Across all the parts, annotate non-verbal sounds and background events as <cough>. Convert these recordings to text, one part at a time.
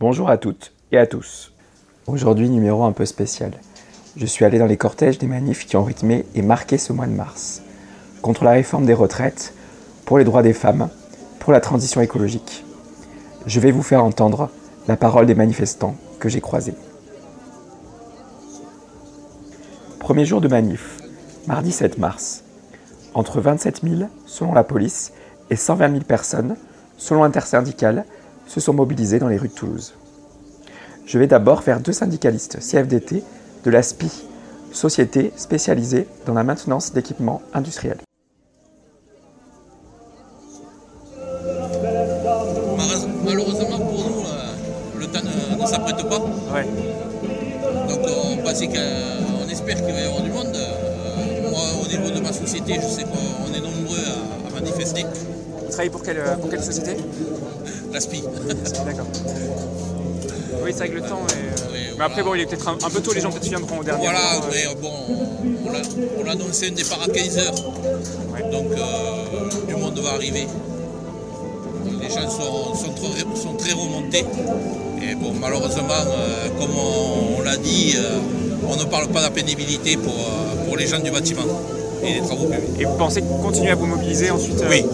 Bonjour à toutes et à tous. Aujourd'hui, numéro un peu spécial. Je suis allé dans les cortèges des manifs qui ont rythmé et marqué ce mois de mars. Contre la réforme des retraites, pour les droits des femmes, pour la transition écologique. Je vais vous faire entendre la parole des manifestants que j'ai croisés. Premier jour de manif, mardi 7 mars. Entre 27 000, selon la police, et 120 000 personnes, selon l'intersyndicale, se sont mobilisés dans les rues de Toulouse. Je vais d'abord faire deux syndicalistes CFDT de la SPI, société spécialisée dans la maintenance d'équipements industriels. Malheureusement pour nous, euh, le temps ne, s'apprête pas. Donc on pensait qu'on espère qu'il va y avoir du monde. Euh, moi au niveau de ma société, je sais qu'on est nombreux à, manifester. Vous travaillez pour quelle, pour quelle société? La SPI. D'accord. Oui, c'est vrai que le temps est. mais après, bon, il est peut-être un, peu tôt, les gens peut-être viendront au dernier Voilà, moment, mais euh. bon, on a, annoncé un départ à 15h. Donc, euh, du monde va arriver. Les gens sont, sont, très, remontés. Et bon, malheureusement, euh, comme on, l'a dit, on ne parle pas de la pénibilité pour, pour les gens du bâtiment et les travaux publics. Et vous pensez continuer à vous mobiliser ensuite Oui.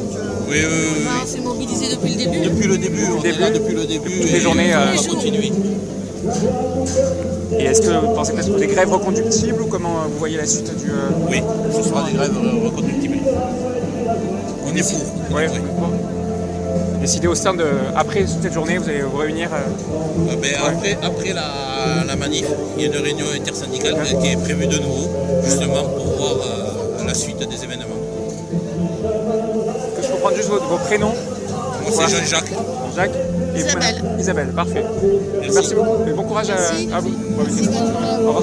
Oui, oui, oui. On s'est mobilisé depuis le début. Depuis le début, on est là depuis le début. Toutes les journées. Euh, on va continuer. Et est-ce que vous pensez que ce sont des grèves reconductibles ou comment vous voyez la suite du. Euh, oui, ce sera des grèves reconductibles. On est fou. Oui. Décidé au sein de. Après cette journée, vous allez vous réunir euh, ben, Après, après la, la, manif, il y a une réunion intersyndicale qui est prévue de nouveau, justement pour voir la suite des événements juste vos, prénoms. Moi, c'est Jean-Jacques. Jacques. Et Isabelle. Isabelle, parfait. Merci, beaucoup. Et bon courage à, à, vous. Merci. Au revoir.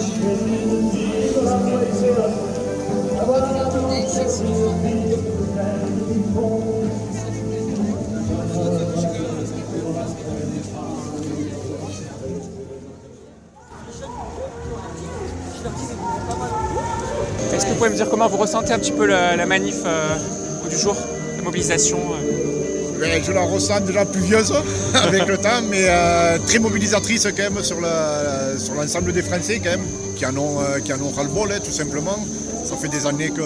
Est-ce que vous pouvez me dire comment vous ressentez un petit peu la, manif euh, du jour? Mobilisation euh. Je la ressens déjà pluvieuse <laughs> avec le temps, mais euh, très mobilisatrice quand même sur l'ensemble des Français quand même, qui en ont, euh, qui en ont ras-le-bol hein, tout simplement. Ça fait des années que,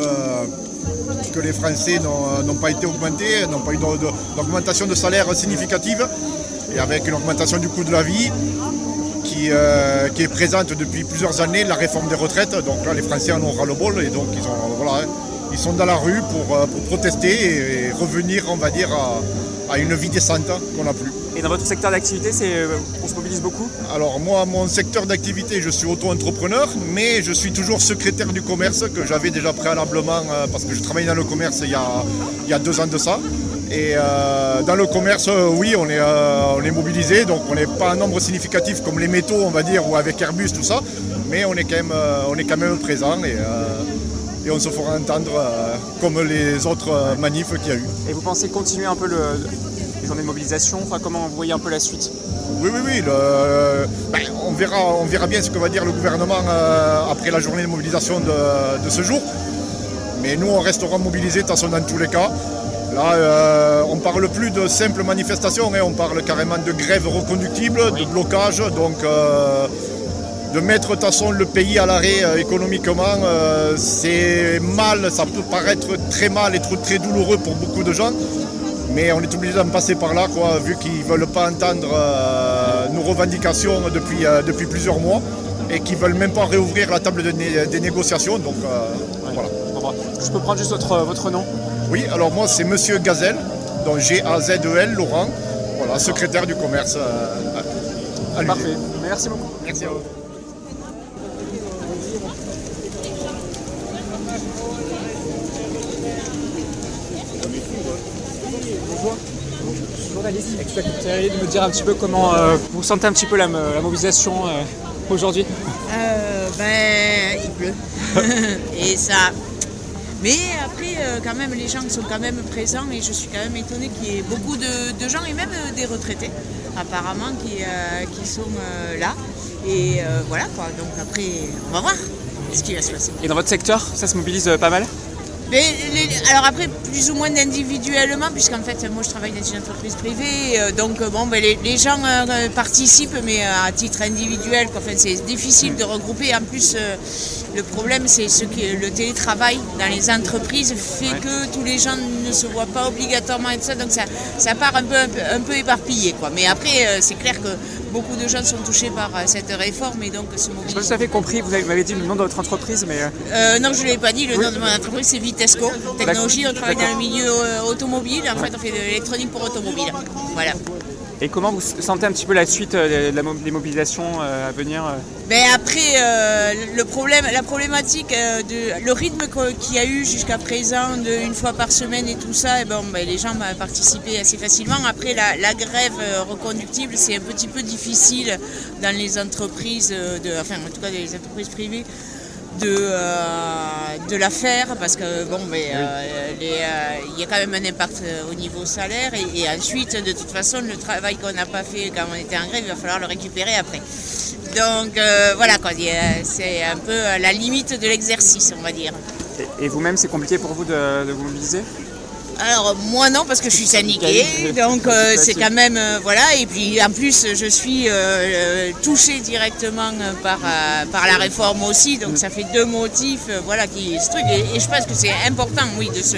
que les Français n'ont pas été augmentés, n'ont pas eu d'augmentation de, salaire significative, et avec une augmentation du coût de la vie, qui, est présente depuis plusieurs années, la réforme des retraites. Donc là, les Français en ont ras-le-bol et donc ils ont, voilà, hein ils sont dans la rue pour, euh, protester et, revenir, on va dire, à, une vie décente qu'on n'a plus. Et dans votre secteur d'activité, euh, on se mobilise beaucoup? Alors moi, mon secteur d'activité, je suis auto-entrepreneur, mais je suis toujours secrétaire du commerce que j'avais déjà préalablement euh, parce que je travaillais dans le commerce il y a, il y deux ans de ça. Et dans le commerce, oui, on est, on est mobilisé, donc on n'est pas un nombre significatif comme les métaux, on va dire, ou avec Airbus, tout ça, mais on est quand même, on est quand même présent. Et, et on se fera entendre euh, comme les autres euh, manifs qu'il y a eu. Et vous pensez continuer un peu le, les journées de mobilisation? Enfin, Comment vous voyez un peu la suite? Oui, oui, oui. Ben, on, verra, on verra bien ce que va dire le gouvernement euh, après la journée de mobilisation de, ce jour. Mais nous, on restera mobilisés de toute façon dans tous les cas. Là, on ne parle plus de simple manifestation, hein. on parle carrément de grève reconductible, de blocage. Donc, de mettre de toute façon le pays à l'arrêt euh, économiquement, euh, c'est mal, ça peut paraître très mal et très douloureux pour beaucoup de gens, mais on est obligé d'en passer par là, quoi, vu qu'ils ne veulent pas entendre euh, nos revendications depuis, depuis plusieurs mois et qu'ils ne veulent même pas réouvrir la table des négociations. Donc voilà. Je peux prendre juste votre, votre nom Oui, alors moi c'est Monsieur Gazelle, donc G-A-Z-E-L, Laurent, voilà, secrétaire du commerce. Parfait, merci beaucoup. Merci à vous. Est-ce de me dire un petit peu comment euh, vous sentez un petit peu la, mobilisation euh, aujourd'hui euh, Ben, il pleut. <laughs> et ça. Mais après, quand même, les gens sont quand même présents et je suis quand même étonnée qu'il y ait beaucoup de, gens et même des retraités, apparemment, qui, qui sont là. Et voilà quoi. Donc après, on va voir ce qui va se passer. Et dans votre secteur, ça se mobilise pas mal? Alors après, plus ou moins individuellement, puisqu'en fait, moi je travaille dans une entreprise privée, euh, donc euh, bon, ben, les, gens euh, participent, mais à titre individuel. quoi. Enfin, c'est difficile de regrouper. En plus, le problème, c'est ce que le télétravail dans les entreprises fait que tous les gens ne se voient pas obligatoirement et tout ça, donc ça, ça part un peu, un peu, un peu éparpillé. Quoi. Mais après, euh, c'est clair que beaucoup de gens sont touchés par euh, cette réforme et donc se Je mobilisent. si vous compris, vous avez- vous m'avez dit le nom de votre entreprise, mais euh, Euh, non, je ne l'ai pas dit, le nom de mon entreprise c'est Vitesco Technologie, on travaille dans le milieu automobile, en fait on fait de l'électronique pour automobile. Voilà. Et comment vous sentez un petit peu la suite euh, des mobilisations euh, à venir euh Mais après, le problème, la problématique, de, le rythme qu'il y a eu jusqu'à présent, une fois par semaine et tout ça, et bon, ben, les gens ont participé assez facilement. Après, la, grève reconductible, c'est un petit peu difficile dans les entreprises, enfin en tout cas les entreprises privées. De, de la faire parce que bon mais euh, euh, il y a quand même un impact euh, au niveau salaire et, et ensuite de toute façon le travail qu'on n'a pas fait quand on était en grève il va falloir le récupérer après. Donc euh, voilà c'est un peu la limite de l'exercice, on va dire. Et, et vous-même, c'est compliqué pour vous de, de vous mobiliser? Alors moi non parce que je suis syndiquée, donc euh, c'est quand même euh, voilà et puis en plus je suis euh, touchée directement par euh, par la réforme aussi, donc ça fait deux motifs euh, voilà qui ce truc et, et je pense que c'est important oui de se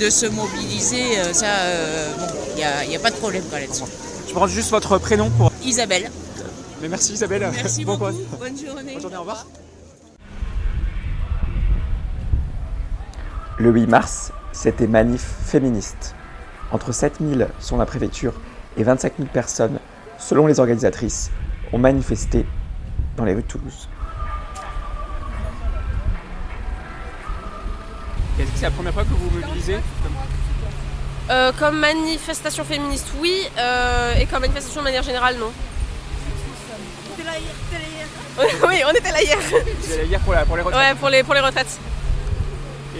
de se mobiliser euh, ça euh, bon il y a, pas de problème quoi là-dessus. Je prends juste votre prénom pour. Isabelle, Mais merci Isabelle. merci bon beaucoup, bonne journée. Bonne journée, au revoir. Le 8 mars, c'était manif féministe. Entre 7 000 selon la préfecture et 25 000 personnes, selon les organisatrices, ont manifesté dans les rues de Toulouse. Est-ce que c'est la première fois que vous vous mobilisez Euh, comme manifestation féministe, oui, euh, et comme manifestation de manière générale, non. <laughs> oui, on était là hier. Vous allez hier pour, la, pour les retraites. Ouais, pour les, pour les retraites.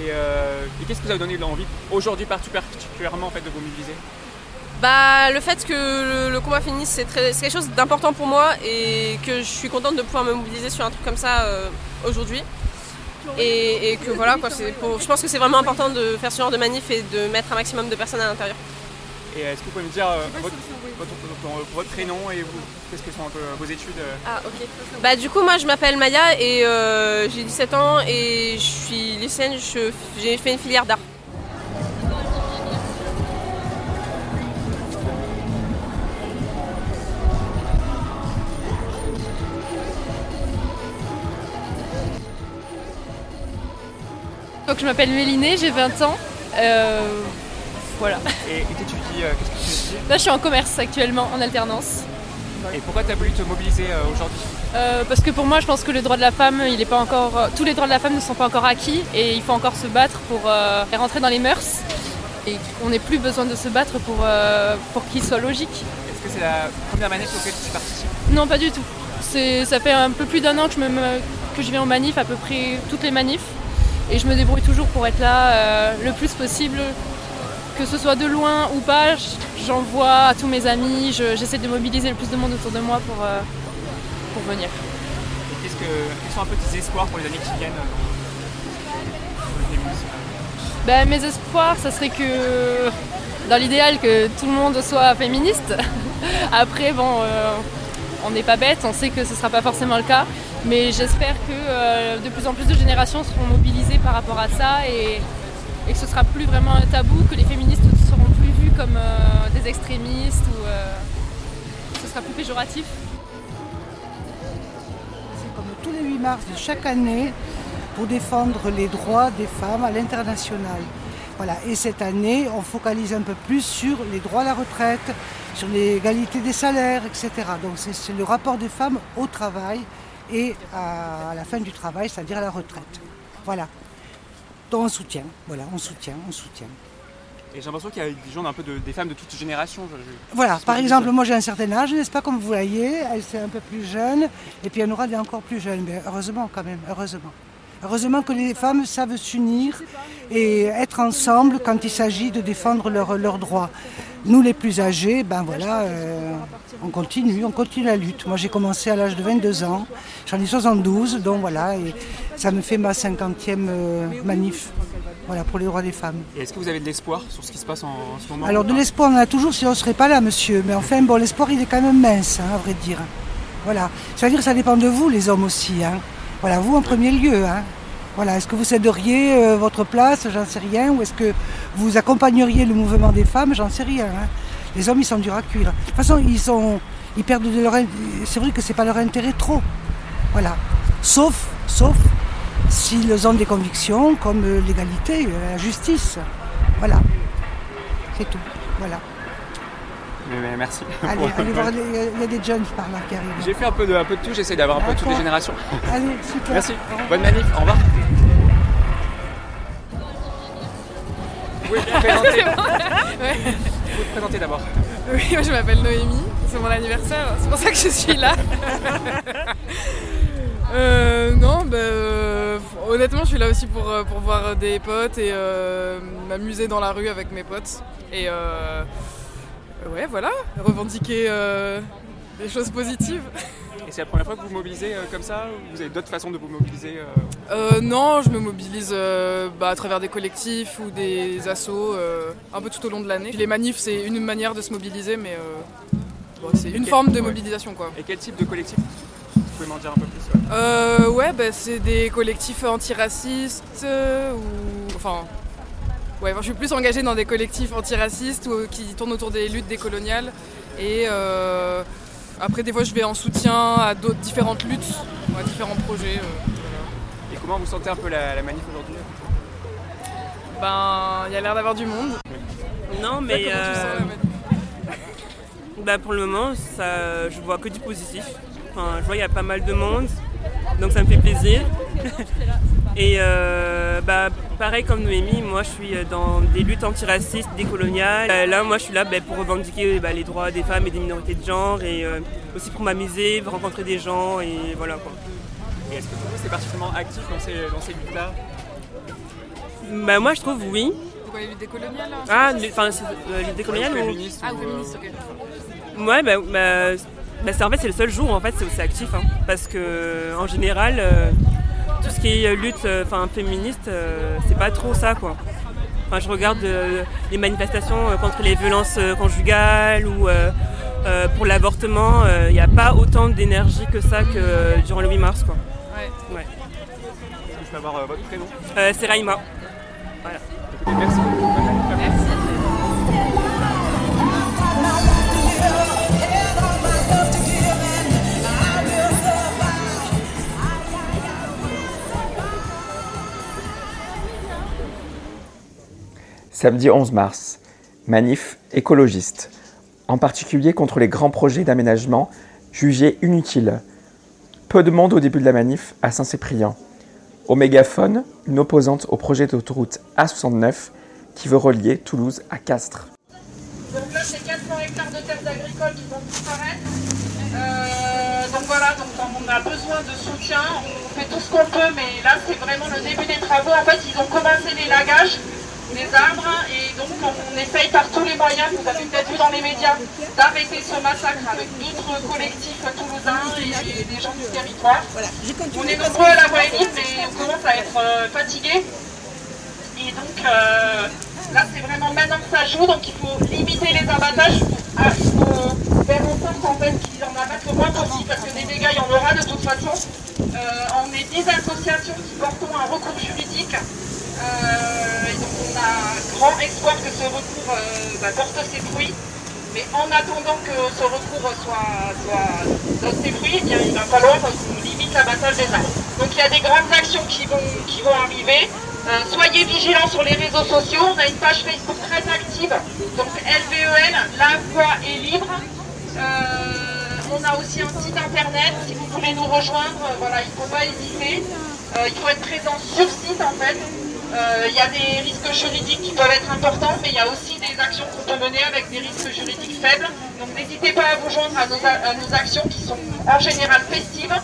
Et, euh, et qu'est-ce qui vous a donné l'envie aujourd'hui particulièrement en fait, de vous mobiliser? Bah, le fait que le, combat féministe, c'est quelque chose d'important pour moi et que je suis contente de pouvoir me mobiliser sur un truc comme ça euh, aujourd'hui. Et, que voilà, quoi, pour- je pense que c'est vraiment important de faire ce genre de manif et de mettre un maximum de personnes à l'intérieur. Et est-ce que vous pouvez me dire euh, votre, votre, votre- votre prénom et vous, qu'est-ce que sont un peu vos études euh Ah ok. Bah du coup moi je m'appelle Maya et euh, j'ai 17 ans et je suis lycéenne, je- j'ai fait une filière d'art. Donc je m'appelle Mélinée, j'ai 20 ans. Euh, voilà. Et, et t'étudies, euh, qu'est-ce que tu étudies Là je suis en commerce actuellement, en alternance. Et pourquoi tu as voulu te mobiliser euh, aujourd'hui Euh, parce que pour moi je pense que le droit de la femme, il est pas encore. tous les droits de la femme ne sont pas encore acquis et il faut encore se battre pour euh, rentrer dans les mœurs. Et qu'on n'ait plus besoin de se battre pour, euh, pour qu'il soit logique. Est-ce que c'est la première manif auquel tu participes Non pas du tout. C'est, ça fait un peu plus d'un an que je, me, que je vais en manif, à peu près toutes les manifs. Et je me débrouille toujours pour être là le plus possible. Que ce soit de loin ou pas, j'envoie à tous mes amis, je- j'essaie de mobiliser le plus de monde autour de moi pour, euh, pour venir. Et qu'est-ce que, quels sont un peu tes espoirs pour les années qui viennent euh, Ben, mes espoirs, ça serait que, dans l'idéal, que tout le monde soit féministe. <laughs> Après, bon, euh, on n'est pas bête, on sait que ce ne sera pas forcément le cas, mais j'espère que euh, de plus en plus de générations seront mobilisées par rapport à ça et, et que ce sera plus vraiment un tabou, que les féministes ne seront plus vues comme euh, des extrémistes ou euh, ce sera plus péjoratif. C'est comme tous les 8 mars de chaque année pour défendre les droits des femmes à l'international. Voilà. Et cette année, on focalise un peu plus sur les droits à la retraite, sur l'égalité des salaires, etc. Donc c'est le rapport des femmes au travail et à la fin du travail, c'est-à-dire à la retraite. Voilà. Donc on soutient, voilà, on soutient, on soutient. Et j'ai l'impression qu'il y a des gens un peu de, des femmes de toutes générations. je- Voilà, par exemple, moi j'ai un certain âge, n'est-ce pas, comme vous voyez, elle c'est un peu plus jeune, et puis il y en aura des encore plus jeunes, mais heureusement quand même, heureusement. Heureusement que les femmes savent s'unir et être ensemble quand il s'agit de défendre leurs droits. Nous les plus âgés, ben voilà, euh, on continue, on continue la lutte. Moi j'ai commencé à l'âge de 22 ans, j'en ai 72, donc voilà, et ça me fait ma 50e euh, manif. Voilà, pour les droits des femmes. Et est-ce que vous avez de l'espoir sur ce qui se passe en, en ce moment? Alors de l'espoir, on en a toujours, sinon on ne serait pas là, monsieur. Mais enfin, bon, l'espoir, il est quand même mince, hein, à vrai dire. Voilà. C'est-à-dire que ça dépend de vous, les hommes aussi. Hein. Voilà, vous en premier lieu. Hein. Voilà, est-ce que vous céderiez euh, votre place? J'en sais rien. Ou est-ce que vous accompagneriez le mouvement des femmes? J'en sais rien. hein. Les hommes, ils sont durs à cuire. De toute façon, ils sont, ils perdent de leur. C'est vrai que c'est pas leur intérêt trop. Voilà. Sauf, sauf s'ils ont des convictions comme l'égalité, euh, la justice. Voilà. C'est tout. Voilà. Mais- mais merci. Allez, allez voir, il y a des jeunes par là qui arrivent. J'ai fait un peu de, un peu de tout, j'essaie d'avoir un peu de toutes les générations. Allez, super. Merci. Bonne manif. Au revoir. Vous pouvez vous présenter, <laughs> Ouais. vous vous présenter d'abord. Oui, moi, je m'appelle Noémie, c'est mon anniversaire, c'est pour ça que je suis là. <laughs> Euh, non, bah, euh, honnêtement, je suis là aussi pour, euh, pour voir des potes et euh, m'amuser dans la rue avec mes potes. Et euh, ouais, voilà, revendiquer euh, des choses positives. Et c'est la première fois que vous vous mobilisez comme ça ou Vous avez d'autres façons de vous mobiliser non, je me mobilise bah, à travers des collectifs ou des assos un peu tout au long de l'année. Les manifs, c'est une manière de se mobiliser, mais bon, c'est une quel- forme de mobilisation. quoi. Et quel type de collectif? Vous pouvez m'en dire un peu. Euh, ouais, bah, c'est des collectifs antiracistes euh, ou. Enfin. Ouais, je suis plus engagée dans des collectifs antiracistes ou, qui tournent autour des luttes décoloniales. Et euh, après, des fois, je vais en soutien à d'autres différentes luttes, ou à différents projets. euh, Et comment vous sentez un peu la, la manif aujourd'hui? Ben, il y a l'air d'avoir du monde. Non, mais Comment tu sens la manif? <laughs> bah, pour le moment, ça, je vois que du positif. Enfin, je vois qu'il y a pas mal de monde, donc ça me fait plaisir. <laughs> Et euh, bah, pareil comme Noémie, moi je suis dans des luttes antiracistes, décoloniales. Euh, là, moi je suis là bah, pour revendiquer bah, les droits des femmes et des minorités de genre et euh, aussi pour m'amuser, rencontrer des gens et voilà quoi. Et est-ce que pour vous c'est particulièrement actif dans ces, dans ces luttes-là? Bah, moi je trouve oui. C'est quoi les luttes décoloniales là? Ah, enfin, euh, les décoloniales ou... Féministes Ah, ou, féministes, ok. Ouais, bah, bah, c'est en fait c'est le seul jour où en fait c'est aussi actif, hein, parce que en général euh, tout ce qui est lutte, euh, enfin féministe, euh, c'est pas trop ça quoi. Enfin, je regarde euh, les manifestations euh, contre les violences euh, conjugales ou euh, euh, pour l'avortement, il n'y a pas autant d'énergie que ça que euh, durant le 8 mars quoi. Ouais. Ouais. Est-ce que je peux avoir euh, votre prénom? Euh, c'est Raïma. Voilà. Merci Samedi 11 mars, manif écologiste, en particulier contre les grands projets d'aménagement jugés inutiles. Peu de monde au début de la manif à Saint-Cyprien. Au mégaphone, une opposante au projet d'autoroute A69 qui veut relier Toulouse à Castres. Donc là, c'est 400 hectares de terres agricoles qui vont disparaître. Euh, donc voilà, donc on a besoin de soutien. On fait tout ce qu'on peut, mais là, c'est vraiment le début des travaux. En fait, ils ont commencé les lagages des arbres et donc on essaye par tous les moyens, vous avez peut-être vu dans les médias, d'arrêter ce massacre avec d'autres collectifs toulousains et des gens du territoire. On est nombreux à l'avoir émis, mais on commence à être euh, fatigués. Et donc euh, là, c'est vraiment maintenant que ça joue, donc il faut limiter les abattages. Ah, il faut faire en sorte en fait qu'il y en abattent le moins possible, parce que des dégâts, il y en aura de toute façon. Euh, on est des associations qui portons un recours juridique. Euh, a grand espoir que ce recours euh, bah, porte ses fruits. Mais en attendant que ce recours soit, donne ses fruits, eh il va falloir qu'on limite l'abattage des arbres. Donc il y a des grandes actions qui vont, qui vont arriver. Euh, soyez vigilants sur les réseaux sociaux. On a une page Facebook très active. Donc LVEL, la voix est libre. Euh, on a aussi un site internet. Si vous voulez nous rejoindre, voilà, il ne faut pas hésiter. Il faut être présent sur site en fait. Euh, Il y a des risques juridiques qui peuvent être importants, mais il y a aussi des actions qu'on peut mener avec des risques juridiques faibles. Donc n'hésitez pas à vous joindre à nos, actions qui sont en général festives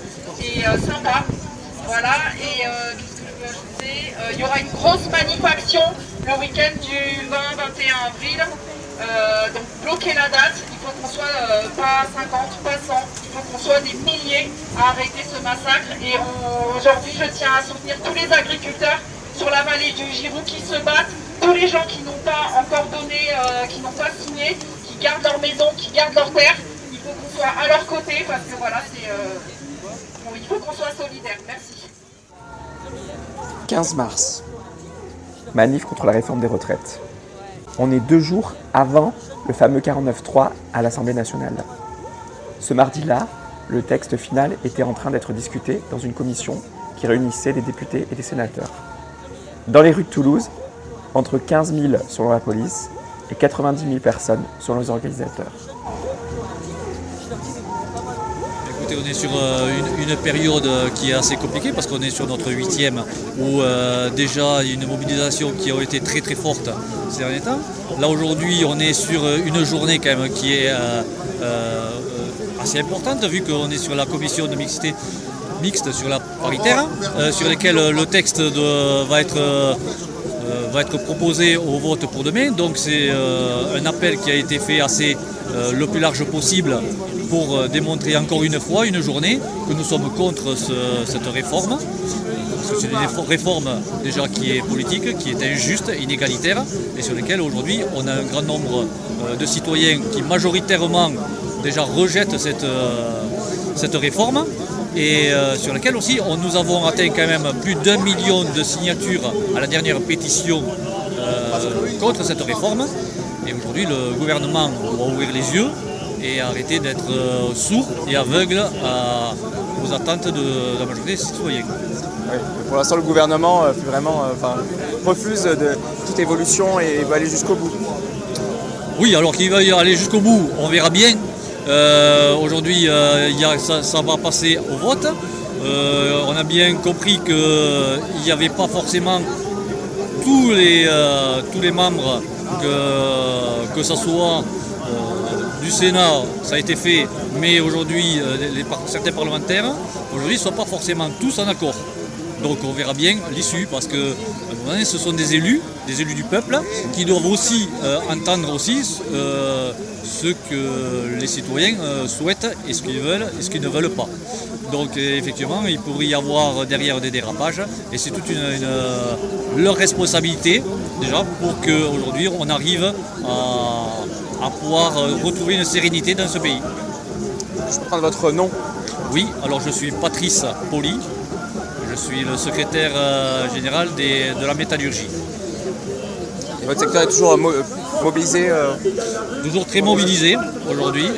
et euh, sympas. Voilà, et euh, qu'est-ce que je veux ajouter? Il y aura une grosse manif action le week-end du 20-21 avril. Donc bloquez la date, il faut qu'on soit pas 50, pas 100, il faut qu'on soit des milliers à arrêter ce massacre. Et aujourd'hui, je tiens à soutenir tous les agriculteurs sur la vallée du Giroux qui se battent, tous les gens qui n'ont pas encore donné, euh, qui n'ont pas signé, qui gardent leur maison, qui gardent leur terre. Il faut qu'on soit à leur côté parce que voilà, c'est, bon, il faut qu'on soit solidaires. Merci. 15 mars. Manif contre la réforme des retraites. On est deux jours avant le fameux 49.3 à l'Assemblée nationale. Ce mardi-là, le texte final était en train d'être discuté dans une commission qui réunissait des députés et des sénateurs. Dans les rues de Toulouse, entre 15 000 selon la police et 90 000 personnes selon les organisateurs. Écoutez, on est sur euh, une, période qui est assez compliquée parce qu'on est sur notre huitième où euh, déjà il y a une mobilisation qui a été très très forte ces derniers temps. Là aujourd'hui on est sur une journée quand même qui est euh, euh, assez importante vu qu'on est sur la commission de mixité mixte sur la paritaire euh, sur lesquelles le texte va être euh, euh, va être proposé au vote pour demain. Donc c'est euh, un appel qui a été fait assez euh, le plus large possible pour euh, démontrer encore une fois, une journée, que nous sommes contre ce- cette réforme. C'est une réfo- réforme déjà qui est politique, qui est injuste, inégalitaire, et sur laquelle aujourd'hui on a un grand nombre euh, de citoyens qui majoritairement déjà rejettent cette, euh, cette réforme et euh, sur laquelle aussi on- nous avons atteint quand même plus d'un million de signatures à la dernière pétition euh, contre cette réforme. Et aujourd'hui, le gouvernement doit ouvrir les yeux et arrêter d'être euh, sourd et aveugle à- aux attentes de, de la majorité des citoyens. Oui, Pour l'instant, le gouvernement euh, vraiment, euh, enfin, refuse de toute évolution et veut aller jusqu'au bout. Oui, alors qu'il va y aller jusqu'au bout, on verra bien. Euh, Aujourd'hui, euh, ça, va passer au vote. Euh, on a bien compris qu'il n'y avait pas forcément tous les, membres, que, que ce soit du Sénat, ça a été fait, mais aujourd'hui, certains parlementaires, aujourd'hui, ne sont pas forcément tous en accord. Donc on verra bien l'issue parce que donné, ce sont des élus, des élus du peuple, qui doivent aussi euh, entendre aussi euh, ce que les citoyens euh, souhaitent et ce qu'ils veulent et ce qu'ils ne veulent pas. Donc effectivement, il pourrait y avoir derrière des dérapages et c'est toute une, une- leur responsabilité déjà pour qu'aujourd'hui on arrive à, à pouvoir retrouver une sérénité dans ce pays. Je peux prendre votre nom Oui, alors je suis Patrice Poli, je suis le secrétaire euh, général des- de la métallurgie. Et votre secteur est toujours euh, mo- mobilisé euh, Toujours très mobilisé aujourd'hui.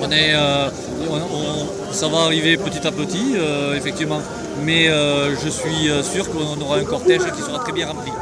On est, euh, on- on- ça va arriver petit à petit, euh, effectivement, mais je suis sûr qu'on aura un cortège qui sera très bien rempli.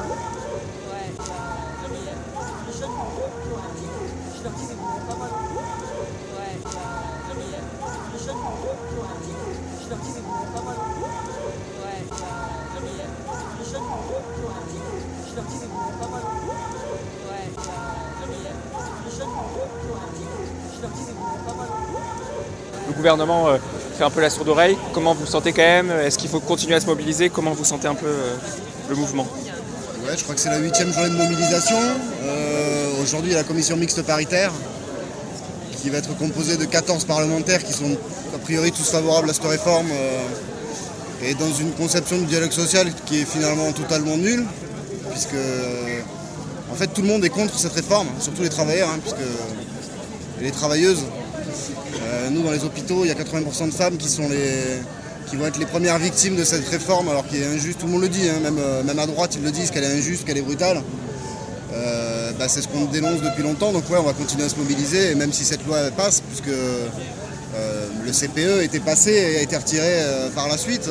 Le gouvernement euh, fait un peu la sourde oreille. Comment vous sentez quand même? Est-ce qu'il faut continuer à se mobiliser? Comment vous sentez un peu euh, le mouvement? Ouais, je crois que c'est la huitième journée de mobilisation. Euh, Aujourd'hui, il y a la commission mixte paritaire qui va être composée de 14 parlementaires qui sont a priori tous favorables à cette réforme et dans une conception du dialogue social qui est finalement totalement nulle puisque en fait tout le monde est contre cette réforme, surtout les travailleurs, hein, puisque et les travailleuses. Euh, nous dans les hôpitaux, il y a 80% de femmes qui sont les qui vont être les premières victimes de cette réforme alors qu'elle est injuste, tout le monde le dit, hein, même, euh, même à droite ils le disent qu'elle est injuste, qu'elle est brutale. Euh, bah, c'est ce qu'on dénonce depuis longtemps, donc ouais on va continuer à se mobiliser, et même si cette loi passe, puisque le CPE était passé et a été retiré par la suite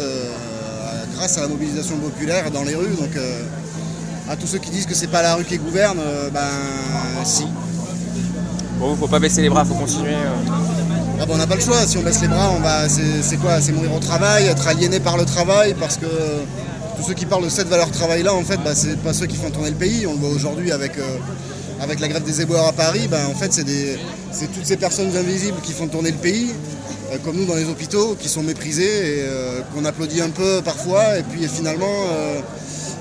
grâce à la mobilisation populaire dans les rues. Donc à tous ceux qui disent que c'est pas la rue qui gouverne, ben si. Bon, faut pas baisser les bras, faut continuer. euh. Ah bah, on n'a pas le choix, si on baisse les bras, c'est, quoi C'est mourir au travail, être aliéné par le travail, parce que tous ceux qui parlent de cette valeur travail-là, en fait, bah, c'est pas ceux qui font tourner le pays. On le voit aujourd'hui avec, euh, avec la grève des éboueurs à Paris, bah, en fait, c'est, toutes ces personnes invisibles qui font tourner le pays, euh, comme nous dans les hôpitaux, qui sont méprisés et euh, qu'on applaudit un peu parfois, et puis finalement, euh,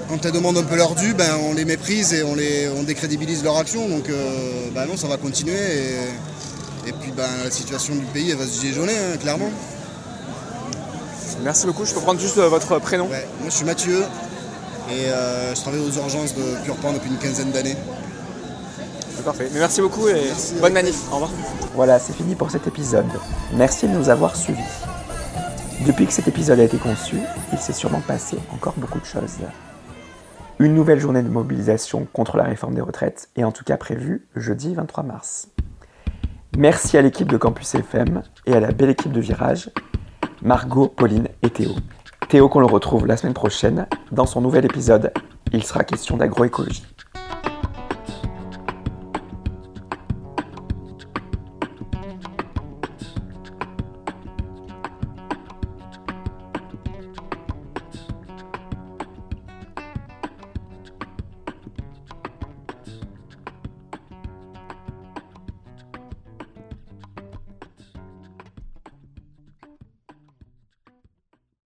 quand elles demandent un peu leur dû, ben, on les méprise et on, les, on décrédibilise leur action. Donc euh, bah non, ça va continuer. Et, et puis ben, la situation du pays, elle va se gigonner, hein, clairement. Merci beaucoup. Je peux prendre juste euh, votre prénom Moi, je suis Mathieu et euh, je travaille aux urgences de Purpan depuis une quinzaine d'années. C'est parfait. Mais merci beaucoup et bonne manif. Au revoir. Voilà, c'est fini pour cet épisode. Merci de nous avoir suivis. Depuis que cet épisode a été conçu, il s'est sûrement passé encore beaucoup de choses. Une nouvelle journée de mobilisation contre la réforme des retraites est en tout cas prévue jeudi 23 mars. Merci à l'équipe de Campus FM et à la belle équipe de Virage, Margot, Pauline et Théo. Théo qu'on le retrouve la semaine prochaine dans son nouvel épisode. Il sera question d'agroécologie.